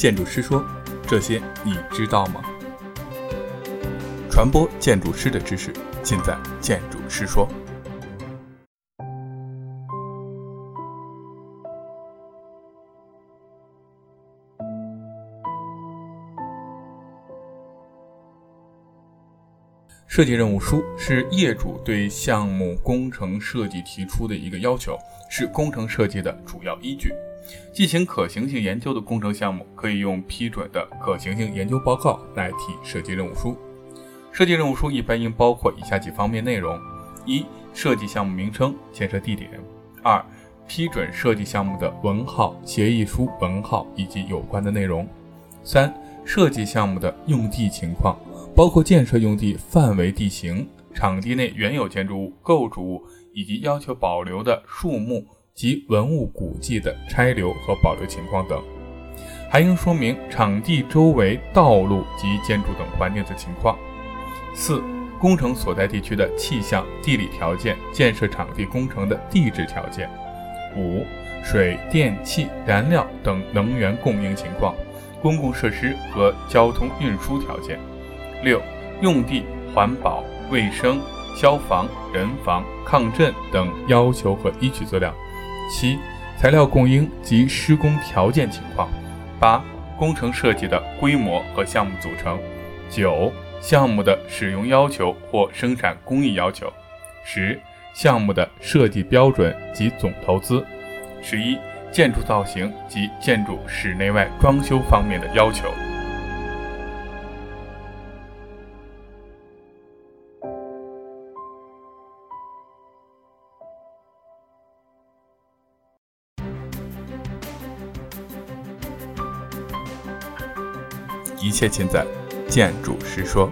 建筑师说：“这些你知道吗？”传播建筑师的知识，尽在建筑师说。设计任务书是业主对项目工程设计提出的一个要求，是工程设计的主要依据。进行可行性研究的工程项目，可以用批准的可行性研究报告代替设计任务书。设计任务书一般应包括以下几方面内容：一、设计项目名称、建设地点；二、批准设计项目的文号、协议书文号以及有关的内容；三、设计项目的用地情况，包括建设用地范围、地形、场地内原有建筑物、构筑物以及要求保留的树木及文物古迹的拆留和保留情况等，还应说明场地周围道路及建筑等环境的情况。四、工程所在地区的气象、地理条件，建设场地工程的地质条件。五、水电气、燃料等能源供应情况，公共设施和交通运输条件。六、用地环保、卫生、消防、人防、抗震等要求和依据资料。七、材料供应及施工条件情况。八、工程设计的规模和项目组成。九。项目的使用要求或生产工艺要求，十项目的设计标准及总投资，十一建筑造型及建筑室内外装修方面的要求。一切尽在。建筑师说。